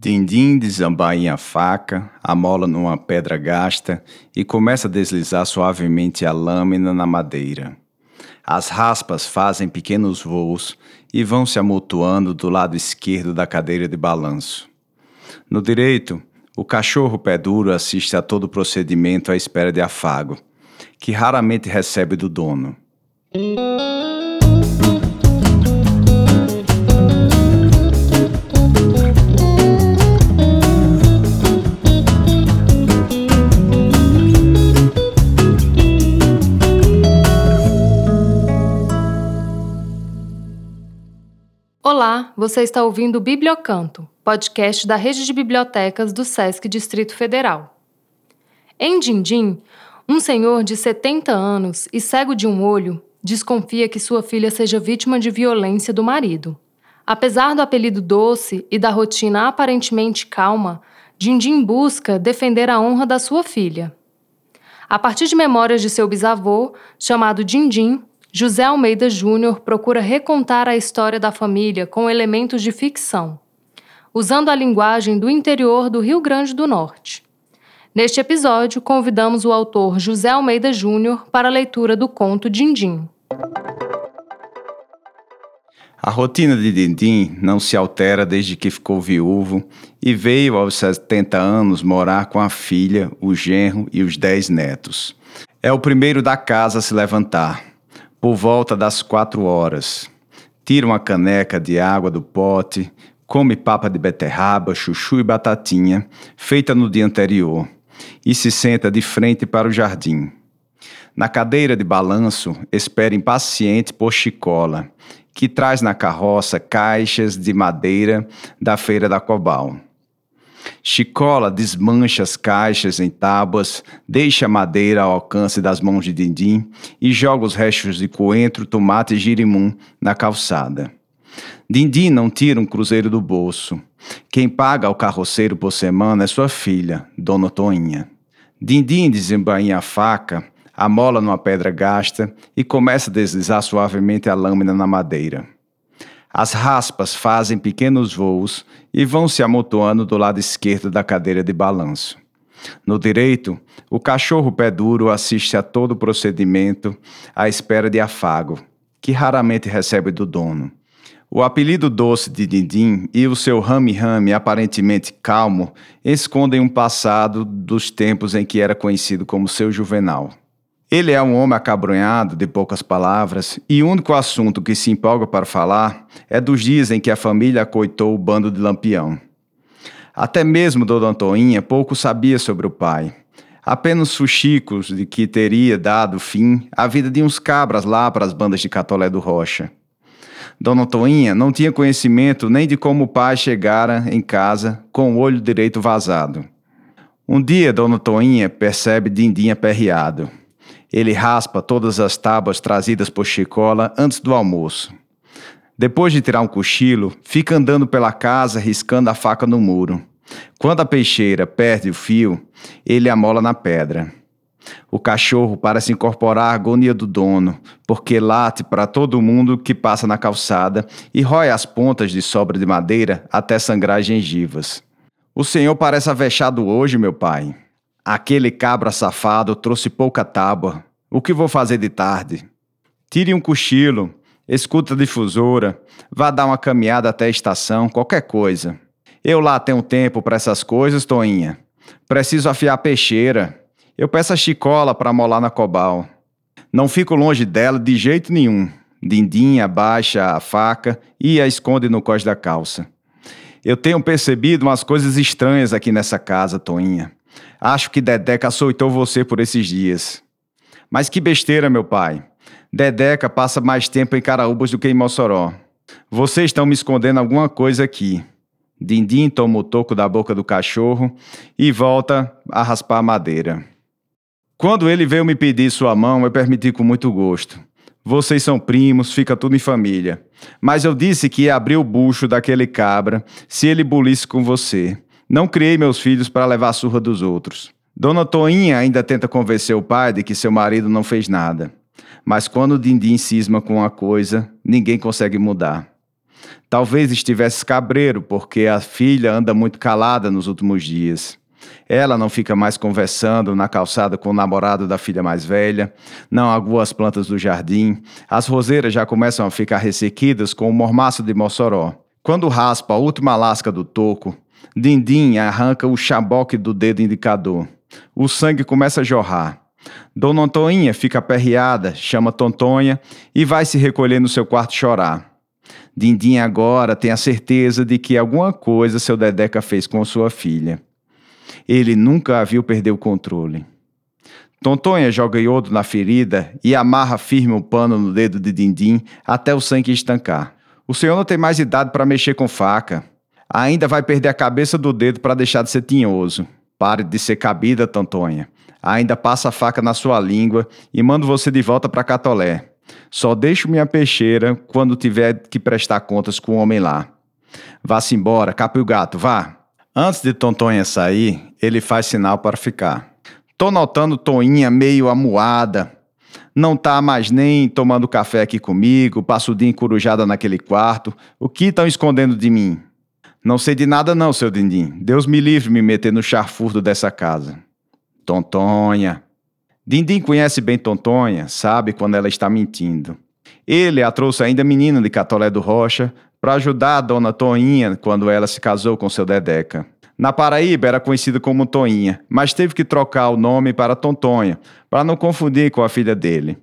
Dindim desembainha a faca, amola numa pedra gasta e começa a deslizar suavemente a lâmina na madeira. As raspas fazem pequenos voos e vão se amontoando do lado esquerdo da cadeira de balanço. No direito, o cachorro pé duro assiste a todo o procedimento à espera de afago, que raramente recebe do dono. Você está ouvindo o Bibliocanto, podcast da rede de bibliotecas do SESC Distrito Federal. Em Dindim, um senhor de 70 anos e cego de um olho desconfia que sua filha seja vítima de violência do marido. Apesar do apelido doce e da rotina aparentemente calma, Dindim busca defender a honra da sua filha. A partir de memórias de seu bisavô, chamado Dindim, José Almeida Júnior procura recontar a história da família com elementos de ficção, usando a linguagem do interior do Rio Grande do Norte. Neste episódio, convidamos o autor José Almeida Júnior para a leitura do conto Dindim. A rotina de Dindim não se altera desde que ficou viúvo e veio aos 70 anos morar com a filha, o genro e os dez netos. É o primeiro da casa a se levantar por volta das quatro horas. Tira uma caneca de água do pote, come papa de beterraba, chuchu e batatinha, feita no dia anterior, e se senta de frente para o jardim. Na cadeira de balanço, espera impaciente por Chicola, que traz na carroça caixas de madeira da feira da Cobal. Chicola desmancha as caixas em tábuas, deixa a madeira ao alcance das mãos de Dindim e joga os restos de coentro, tomate e girimum na calçada. Dindim não tira um cruzeiro do bolso. Quem paga ao carroceiro por semana é sua filha, Dona Toinha. Dindim desembainha a faca, amola numa pedra gasta e começa a deslizar suavemente a lâmina na madeira. As raspas fazem pequenos voos e vão se amontoando do lado esquerdo da cadeira de balanço. No direito, o cachorro pé duro assiste a todo o procedimento à espera de afago, que raramente recebe do dono. O apelido doce de Dindim e o seu rame-rame aparentemente calmo escondem um passado dos tempos em que era conhecido como seu juvenal. Ele é um homem acabrunhado, de poucas palavras, e o único assunto que se empolga para falar é dos dias em que a família acoitou o bando de Lampião. Até mesmo Dona Antoinha pouco sabia sobre o pai. Apenas fuxicos de que teria dado fim à vida de uns cabras lá para as bandas de Catolé do Rocha. Dona Toinha não tinha conhecimento nem de como o pai chegara em casa com o olho direito vazado. Um dia, Dona Toinha percebe Dindinha perreado. Ele raspa todas as tábuas trazidas por Chicola antes do almoço. Depois de tirar um cochilo, fica andando pela casa riscando a faca no muro. Quando a peixeira perde o fio, ele amola na pedra. O cachorro parece incorporar a agonia do dono, porque late para todo mundo que passa na calçada e rói as pontas de sobra de madeira até sangrar gengivas. O senhor parece avexado hoje, meu pai. Aquele cabra safado trouxe pouca tábua. O que vou fazer de tarde? Tire um cochilo, escuta a difusora, vá dar uma caminhada até a estação, qualquer coisa. Eu lá tenho tempo para essas coisas, Toinha. Preciso afiar a peixeira. Eu peço a chicola para molar na cobal. Não fico longe dela de jeito nenhum. Dindim abaixa a faca e a esconde no cós da calça. Eu tenho percebido umas coisas estranhas aqui nessa casa, Toinha. Acho que Dedeca açoitou você por esses dias. Mas que besteira, meu pai. Dedeca passa mais tempo em Caraúbas do que em Mossoró. Vocês estão me escondendo alguma coisa aqui. Dindim toma o toco da boca do cachorro e volta a raspar a madeira. Quando ele veio me pedir sua mão, eu permiti com muito gosto. Vocês são primos, fica tudo em família. Mas eu disse que ia abrir o bucho daquele cabra se ele bulisse com você. Não criei meus filhos para levar a surra dos outros. Dona Toinha ainda tenta convencer o pai de que seu marido não fez nada. Mas quando o Dindim cisma com uma coisa, ninguém consegue mudar. Talvez estivesse cabreiro, porque a filha anda muito calada nos últimos dias. Ela não fica mais conversando na calçada com o namorado da filha mais velha, não agua as plantas do jardim, as roseiras já começam a ficar ressequidas com o mormaço de Mossoró. Quando raspa a última lasca do toco, Dindim arranca o chaboque do dedo indicador. O sangue começa a jorrar. Dona Antoinha fica aperreada, chama Tontonha e vai se recolher no seu quarto chorar. Dindim agora tem a certeza de que alguma coisa seu Dedeca fez com sua filha. Ele nunca a viu perder o controle. Tontonha joga iodo na ferida e amarra firme o pano no dedo de Dindim até o sangue estancar. O senhor não tem mais idade para mexer com faca. Ainda vai perder a cabeça do dedo para deixar de ser tinhoso. Pare de ser cabida, Tontonha. Ainda passa a faca na sua língua e mando você de volta para Catolé. Só deixo minha peixeira quando tiver que prestar contas com o homem lá. Vá-se embora, cape o gato, vá. Antes de Tontonha sair, ele faz sinal para ficar. Tô notando Toinha meio amuada. Não tá mais nem tomando café aqui comigo, passo o dia encurujada naquele quarto. O que estão escondendo de mim? Não sei de nada não, seu Dindim. Deus me livre me meter no charfurdo dessa casa. Tontonha. Dindim conhece bem Tontonha, sabe quando ela está mentindo. Ele a trouxe ainda menina de Catolé do Rocha para ajudar a dona Toinha quando ela se casou com seu Dedeca. Na Paraíba era conhecida como Toinha, mas teve que trocar o nome para Tontonha, para não confundir com a filha dele.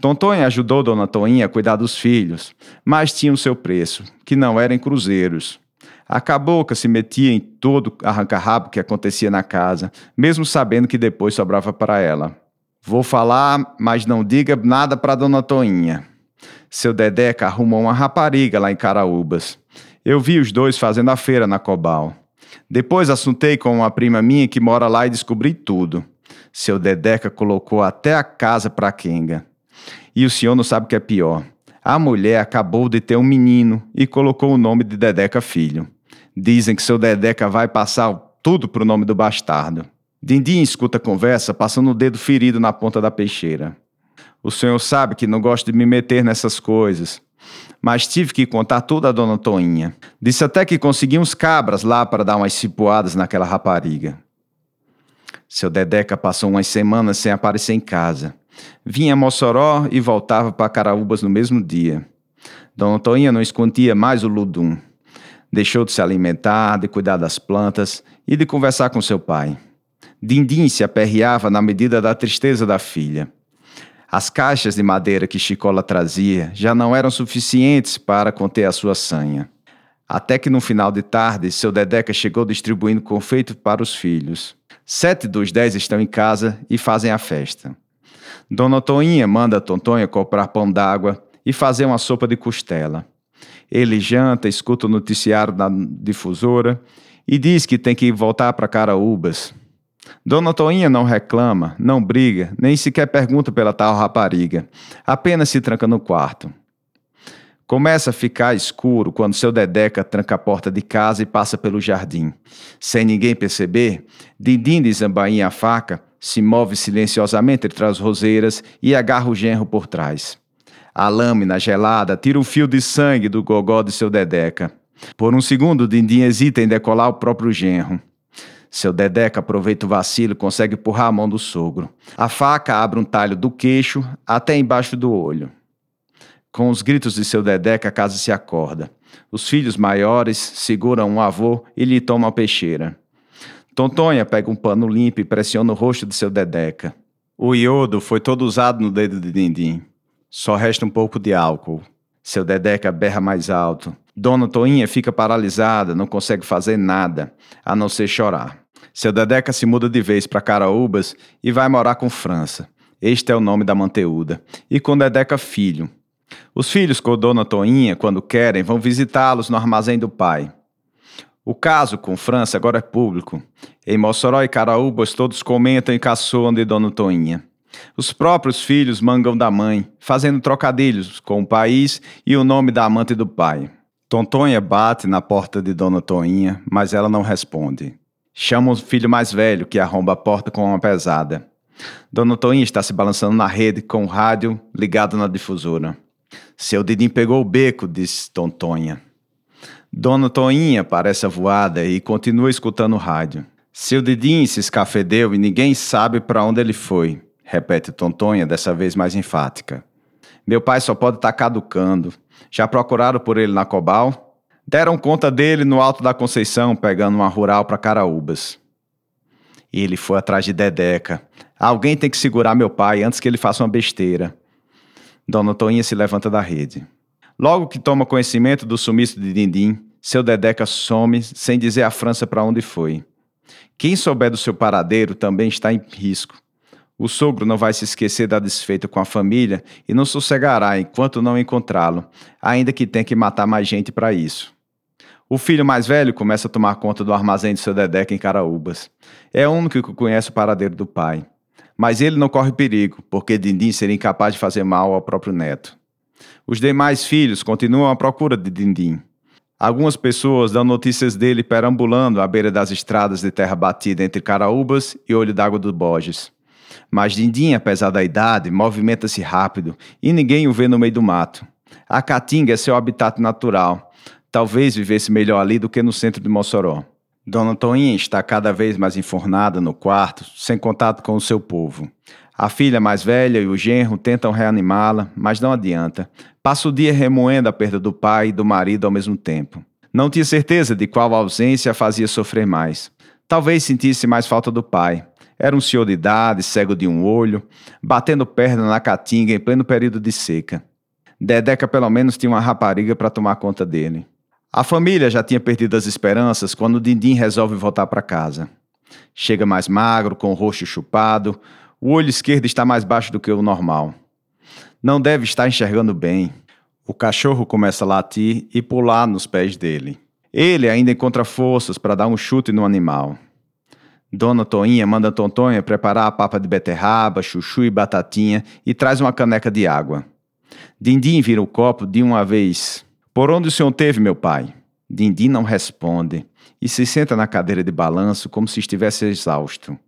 Tontonha ajudou Dona Toinha a cuidar dos filhos, mas tinha o seu preço, que não era em cruzeiros. A cabocla se metia em todo arranca-rabo que acontecia na casa, mesmo sabendo que depois sobrava para ela. Vou falar, mas não diga nada para Dona Toinha. Seu Dedeca arrumou uma rapariga lá em Caraúbas. Eu vi os dois fazendo a feira na Cobal. Depois assuntei com uma prima minha que mora lá e descobri tudo. Seu Dedeca colocou até a casa para Kenga. E o senhor não sabe o que é pior. A mulher acabou de ter um menino e colocou o nome de Dedeca Filho. Dizem que seu Dedeca vai passar tudo pro nome do bastardo. Dindim escuta a conversa, passando o dedo ferido na ponta da peixeira. O senhor sabe que não gosto de me meter nessas coisas. Mas tive que contar tudo a dona Toinha. Disse até que consegui uns cabras lá para dar umas cipuadas naquela rapariga. Seu Dedeca passou umas semanas sem aparecer em casa. Vinha a Mossoró e voltava para Caraúbas no mesmo dia. Dona Toinha não escondia mais o ludum. Deixou de se alimentar, de cuidar das plantas e de conversar com seu pai. Dindim se aperreava na medida da tristeza da filha. As caixas de madeira que Chicola trazia já não eram suficientes para conter a sua sanha. Até que no final de tarde, seu Dedeca chegou distribuindo confeito para os filhos. Sete dos dez estão em casa e fazem a festa. Dona Toinha manda Tontonha comprar pão d'água e fazer uma sopa de costela. Ele janta, escuta o noticiário da difusora e diz que tem que voltar para Caraúbas. Dona Toinha não reclama, não briga, nem sequer pergunta pela tal rapariga. Apenas se tranca no quarto. Começa a ficar escuro quando seu Dedeca tranca a porta de casa e passa pelo jardim. Sem ninguém perceber, Dindim desambainha a faca, se move silenciosamente entre as roseiras e agarra o genro por trás. A lâmina gelada tira o fio de sangue do gogó de seu Dedeca. Por um segundo, Dindim hesita em decolar o próprio genro. Seu Dedeca aproveita o vacilo e consegue empurrar a mão do sogro. A faca abre um talho do queixo até embaixo do olho. Com os gritos de seu Dedeca, a casa se acorda. Os filhos maiores seguram o avô e lhe tomam a peixeira. Tontonha pega um pano limpo e pressiona o rosto de seu Dedeca. O iodo foi todo usado no dedo de Dindim. Só resta um pouco de álcool. Seu Dedeca berra mais alto. Dona Toinha fica paralisada, não consegue fazer nada, a não ser chorar. Seu Dedeca se muda de vez para Caraúbas e vai morar com França. Este é o nome da manteúda. E com Dedeca filho. Os filhos com Dona Toinha, quando querem, vão visitá-los no armazém do pai. O caso com França agora é público. Em Mossoró e Caraúbas todos comentam e caçoam de Dona Toinha. Os próprios filhos mangam da mãe, fazendo trocadilhos com o país e o nome da amante do pai. Tontonha bate na porta de Dona Toinha, mas ela não responde. Chama o filho mais velho, que arromba a porta com uma pesada. Dona Toinha está se balançando na rede com o rádio ligado na difusora. Seu Didim pegou o beco, disse Tontonha. Dona Toinha parece voada e continua escutando o rádio. Seu Didim se escafedeu e ninguém sabe para onde ele foi, repete Tontonha, dessa vez mais enfática. Meu pai só pode estar tá caducando. Já procuraram por ele na Cobal? Deram conta dele no Alto da Conceição, pegando uma rural para Caraúbas. Ele foi atrás de Dedeca. Alguém tem que segurar meu pai antes que ele faça uma besteira. Dona Toinha se levanta da rede. Logo que toma conhecimento do sumiço de Dindim, seu Dedeca some sem dizer à França para onde foi. Quem souber do seu paradeiro também está em risco. O sogro não vai se esquecer da desfeita com a família e não sossegará enquanto não encontrá-lo, ainda que tenha que matar mais gente para isso. O filho mais velho começa a tomar conta do armazém de seu Dedeca em Caraúbas. É o único que conhece o paradeiro do pai. Mas ele não corre perigo, porque Dindim seria incapaz de fazer mal ao próprio neto. Os demais filhos continuam à procura de Dindim. Algumas pessoas dão notícias dele perambulando à beira das estradas de terra batida entre Caraúbas e Olho d'Água do Borges. Mas Dindim, apesar da idade, movimenta-se rápido e ninguém o vê no meio do mato. A caatinga é seu habitat natural. Talvez vivesse melhor ali do que no centro de Mossoró. Dona Toinha está cada vez mais enfornada no quarto, sem contato com o seu povo. A filha mais velha e o genro tentam reanimá-la, mas não adianta. Passa o dia remoendo a perda do pai e do marido ao mesmo tempo. Não tinha certeza de qual ausência a fazia sofrer mais. Talvez sentisse mais falta do pai. Era um senhor de idade, cego de um olho, batendo perna na caatinga em pleno período de seca. Dedeca pelo menos tinha uma rapariga para tomar conta dele. A família já tinha perdido as esperanças quando Dindim resolve voltar para casa. Chega mais magro, com o rosto chupado, o olho esquerdo está mais baixo do que o normal. Não deve estar enxergando bem. O cachorro começa a latir e pular nos pés dele. Ele ainda encontra forças para dar um chute no animal. Dona Toinha manda Tontonha preparar a papa de beterraba, chuchu e batatinha e traz uma caneca de água. Dindim vira o copo de uma vez por onde o senhor teve, meu pai? Dindim não responde e se senta na cadeira de balanço como se estivesse exausto.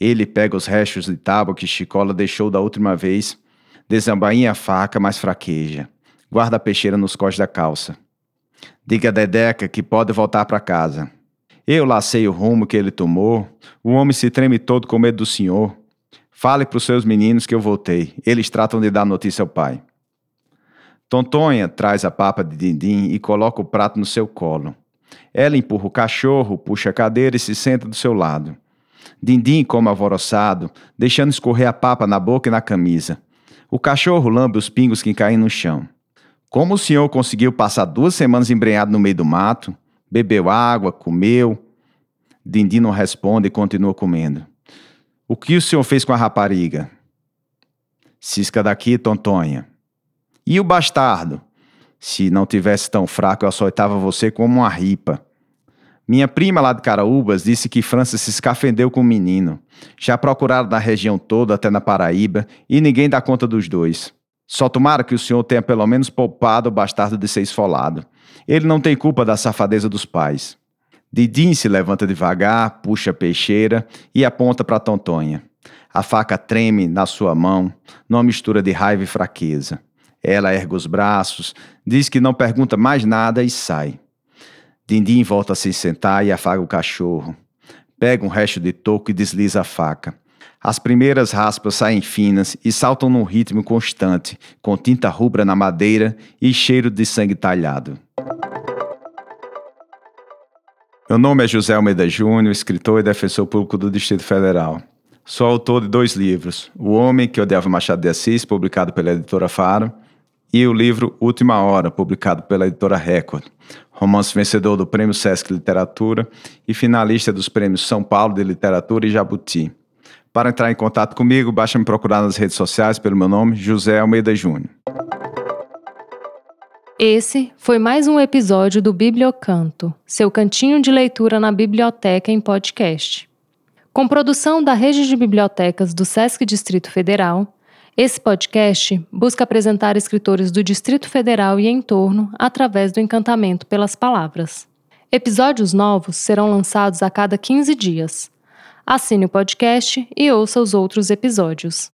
Ele pega os restos de tábua que Chicola deixou da última vez, desambainha a faca, mas fraqueja. Guarda a peixeira nos cós da calça. Diga a Dedeca que pode voltar para casa. Eu lacei o rumo que ele tomou. O homem se treme todo com medo do senhor. Fale para os seus meninos que eu voltei. Eles tratam de dar notícia ao pai. Tontonha traz a papa de Dindim e coloca o prato no seu colo. Ela empurra o cachorro, puxa a cadeira e se senta do seu lado. Dindim come alvoroçado, deixando escorrer a papa na boca e na camisa. O cachorro lambe os pingos que caem no chão. Como o senhor conseguiu passar duas semanas embrenhado no meio do mato? Bebeu água, comeu? Dindim não responde e continua comendo. O que o senhor fez com a rapariga? Cisca daqui, Tontonha. E o bastardo? Se não tivesse tão fraco, eu açoitava você como uma ripa. Minha prima lá de Caraúbas disse que França se escafendeu com o menino. Já procuraram na região toda, até na Paraíba, e ninguém dá conta dos dois. Só tomara que o senhor tenha pelo menos poupado o bastardo de ser esfolado. Ele não tem culpa da safadeza dos pais. Didim se levanta devagar, puxa a peixeira e aponta para Tontonha. A faca treme na sua mão, numa mistura de raiva e fraqueza. Ela ergue os braços, diz que não pergunta mais nada e sai. Dindim volta a se sentar e afaga o cachorro. Pega um resto de toco e desliza a faca. As primeiras raspas saem finas e saltam num ritmo constante, com tinta rubra na madeira e cheiro de sangue talhado. Meu nome é José Almeida Júnior, escritor e defensor público do Distrito Federal. Sou autor de dois livros: O Homem que Odiava Machado de Assis, publicado pela editora Faro, e o livro Última Hora, publicado pela editora Record. Romance vencedor do Prêmio Sesc Literatura e finalista dos prêmios São Paulo de Literatura e Jabuti. Para entrar em contato comigo, basta me procurar nas redes sociais pelo meu nome, José Almeida Júnior. Esse foi mais um episódio do Bibliocanto, seu cantinho de leitura na biblioteca em podcast. Com produção da Rede de Bibliotecas do Sesc Distrito Federal, esse podcast busca apresentar escritores do Distrito Federal e entorno através do encantamento pelas palavras. Episódios novos serão lançados a cada 15 dias. Assine o podcast e ouça os outros episódios.